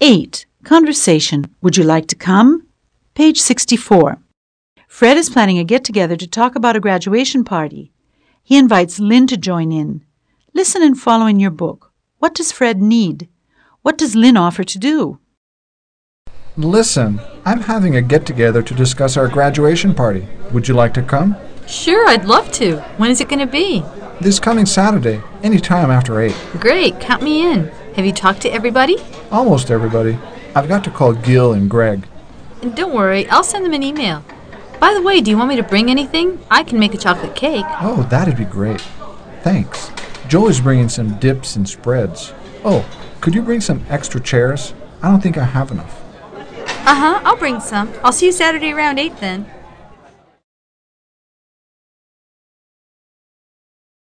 8. Conversation. Would you like to come? Page 64. Fred is planning a get together to talk about a graduation party. He invites Lynn to join in. Listen and follow in your book. What does Fred need? What does Lynn offer to do? Listen, I'm having a get together to discuss our graduation party. Would you like to come? Sure, I'd love to. When is it going to be? This coming Saturday, any time after 8. Great, count me in. Have you talked to everybody? Almost everybody. I've got to call Gil and Greg. And don't worry, I'll send them an email. By the way, do you want me to bring anything? I can make a chocolate cake. Oh, that'd be great. Thanks. Joe is bringing some dips and spreads. Oh, could you bring some extra chairs? I don't think I have enough. Uh huh, I'll bring some. I'll see you Saturday around 8 then.